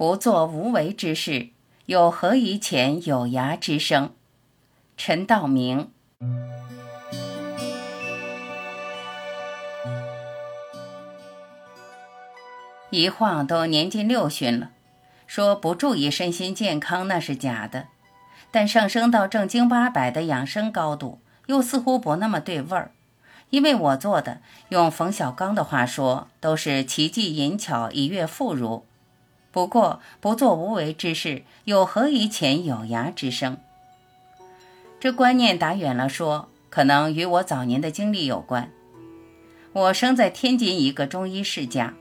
不做无为之事，又何以遣有涯之生？陈道明。一晃都年近六旬了，说不注意身心健康那是假的，但上升到正经八百的养生高度，又似乎不那么对味儿。因为我做的，用冯小刚的话说，都是奇技淫巧以悦妇孺。不过不做无为之事，又何以遣有涯之生？这观念打远了说，可能与我早年的经历有关。我生在天津一个中医世家。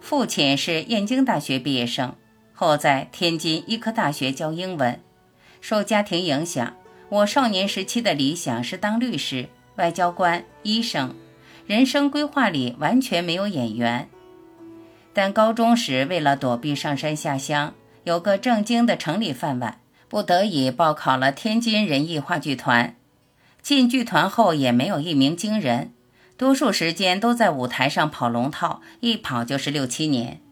父亲是燕京大学毕业生，后在天津医科大学教英文。受家庭影响，我少年时期的理想是当律师、外交官、医生，人生规划里完全没有演员。但高中时为了躲避上山下乡，有个正经的城里饭碗，不得已报考了天津人艺话剧团。进剧团后也没有一鸣惊人。多数时间都在舞台上跑龙套，一跑就是六七年。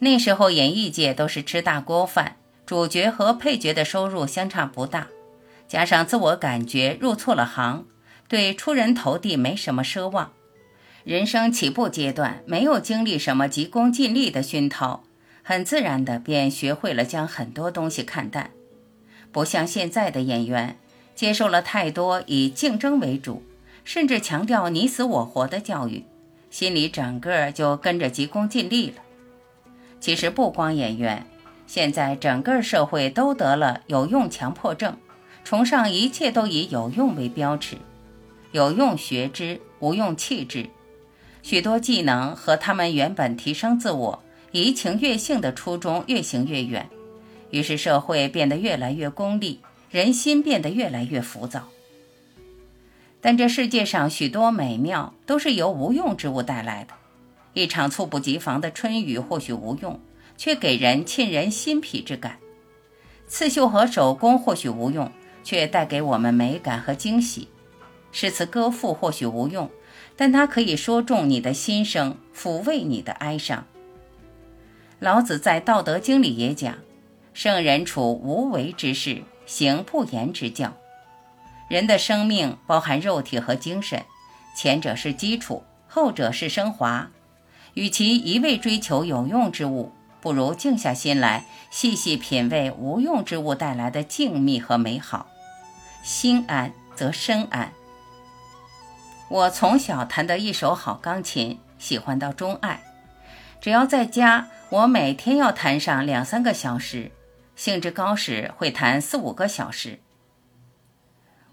那时候演艺界都是吃大锅饭，主角和配角的收入相差不大，加上自我感觉入错了行，对出人头地没什么奢望。人生起步阶段没有经历什么急功近利的熏陶，很自然的便学会了将很多东西看淡，不像现在的演员，接受了太多以竞争为主。甚至强调你死我活的教育，心里整个就跟着急功近利了。其实不光演员，现在整个社会都得了有用强迫症，崇尚一切都以有用为标尺，有用学之，无用弃之。许多技能和他们原本提升自我、怡情悦性的初衷越行越远，于是社会变得越来越功利，人心变得越来越浮躁。但这世界上许多美妙都是由无用之物带来的。一场猝不及防的春雨或许无用，却给人沁人心脾之感；刺绣和手工或许无用，却带给我们美感和惊喜；诗词歌赋或许无用，但它可以说中你的心声，抚慰你的哀伤。老子在《道德经》里也讲：“圣人处无为之事，行不言之教。”人的生命包含肉体和精神，前者是基础，后者是升华。与其一味追求有用之物，不如静下心来，细细品味无用之物带来的静谧和美好。心安则身安。我从小弹得一手好钢琴，喜欢到钟爱。只要在家，我每天要弹上两三个小时，兴致高时会弹四五个小时。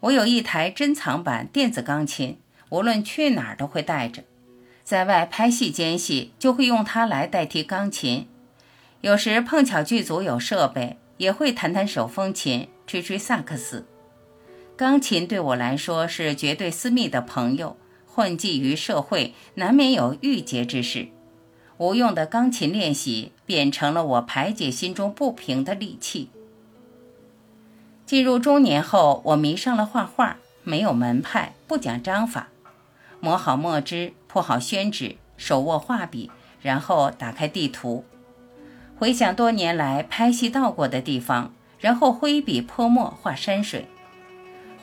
我有一台珍藏版电子钢琴，无论去哪儿都会带着。在外拍戏间隙，就会用它来代替钢琴。有时碰巧剧组有设备，也会弹弹手风琴，吹吹萨克斯。钢琴对我来说是绝对私密的朋友，混迹于社会，难免有郁结之事。无用的钢琴练习，变成了我排解心中不平的利器。进入中年后，我迷上了画画，没有门派，不讲章法，磨好墨汁，铺好宣纸，手握画笔，然后打开地图，回想多年来拍戏到过的地方，然后挥笔泼墨画山水，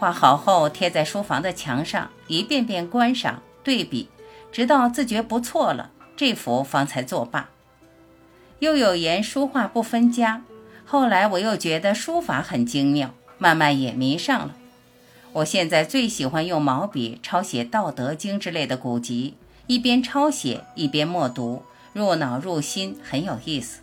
画好后贴在书房的墙上，一遍遍观赏对比，直到自觉不错了，这幅方才作罢。又有言书画不分家。后来我又觉得书法很精妙，慢慢也迷上了。我现在最喜欢用毛笔抄写《道德经》之类的古籍，一边抄写一边默读，入脑入心，很有意思。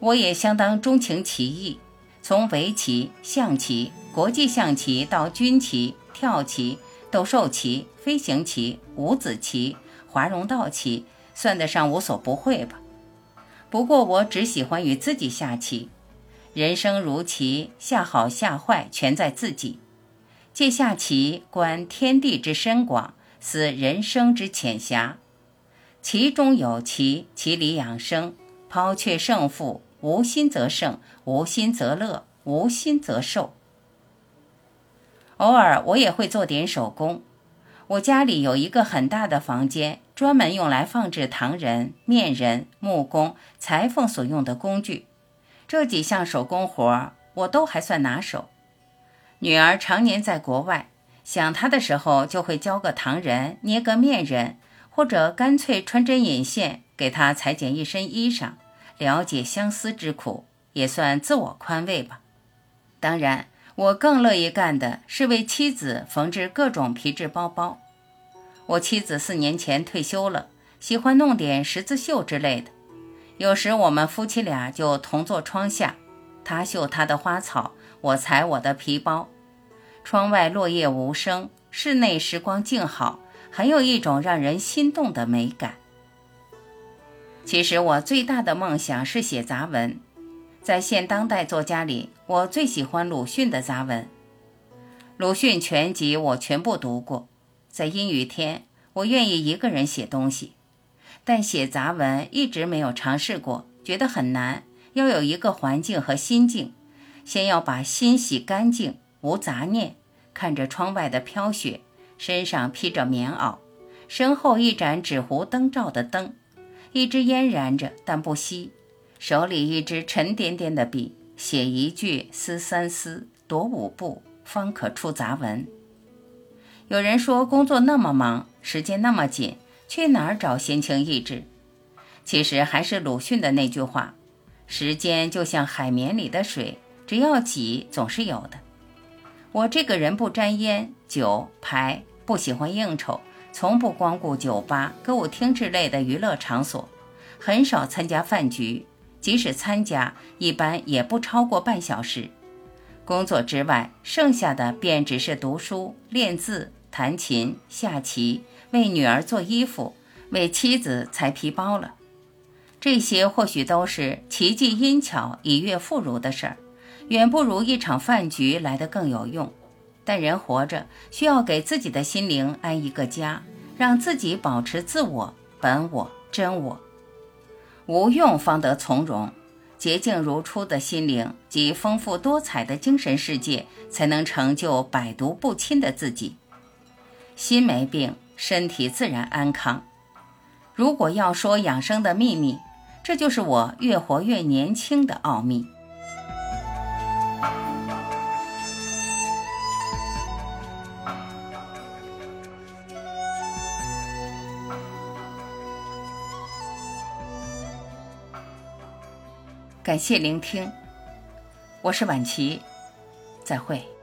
我也相当钟情棋艺，从围棋、象棋、国际象棋到军棋、跳棋、斗兽棋、飞行棋、五子棋、华容道棋，算得上无所不会吧。不过我只喜欢与自己下棋，人生如棋，下好下坏全在自己。借下棋观天地之深广，思人生之浅狭。棋中有棋，棋里养生。抛却胜负，无心则胜，无心则乐，无心则寿。偶尔我也会做点手工。我家里有一个很大的房间，专门用来放置糖人、面人、木工、裁缝所用的工具。这几项手工活儿我都还算拿手。女儿常年在国外，想她的时候就会教个糖人，捏个面人，或者干脆穿针引线给她裁剪一身衣裳，了解相思之苦，也算自我宽慰吧。当然。我更乐意干的是为妻子缝制各种皮质包包。我妻子四年前退休了，喜欢弄点十字绣之类的。有时我们夫妻俩就同坐窗下，她绣她的花草，我裁我的皮包。窗外落叶无声，室内时光静好，很有一种让人心动的美感。其实我最大的梦想是写杂文。在现当代作家里，我最喜欢鲁迅的杂文。鲁迅全集我全部读过。在阴雨天，我愿意一个人写东西，但写杂文一直没有尝试过，觉得很难。要有一个环境和心境，先要把心洗干净，无杂念，看着窗外的飘雪，身上披着棉袄，身后一盏纸糊灯罩的灯，一支烟燃着，但不熄。手里一支沉甸甸的笔，写一句思三思，踱五步，方可出杂文。有人说工作那么忙，时间那么紧，去哪儿找闲情逸致？其实还是鲁迅的那句话：时间就像海绵里的水，只要挤，总是有的。我这个人不沾烟酒牌，不喜欢应酬，从不光顾酒吧、歌舞厅之类的娱乐场所，很少参加饭局。即使参加，一般也不超过半小时。工作之外，剩下的便只是读书、练字、弹琴、下棋，为女儿做衣服，为妻子裁皮包了。这些或许都是奇迹阴巧、以悦妇孺的事儿，远不如一场饭局来得更有用。但人活着，需要给自己的心灵安一个家，让自己保持自我、本我、真我。无用方得从容，洁净如初的心灵及丰富多彩的精神世界，才能成就百毒不侵的自己。心没病，身体自然安康。如果要说养生的秘密，这就是我越活越年轻的奥秘。感谢聆听，我是晚琪，再会。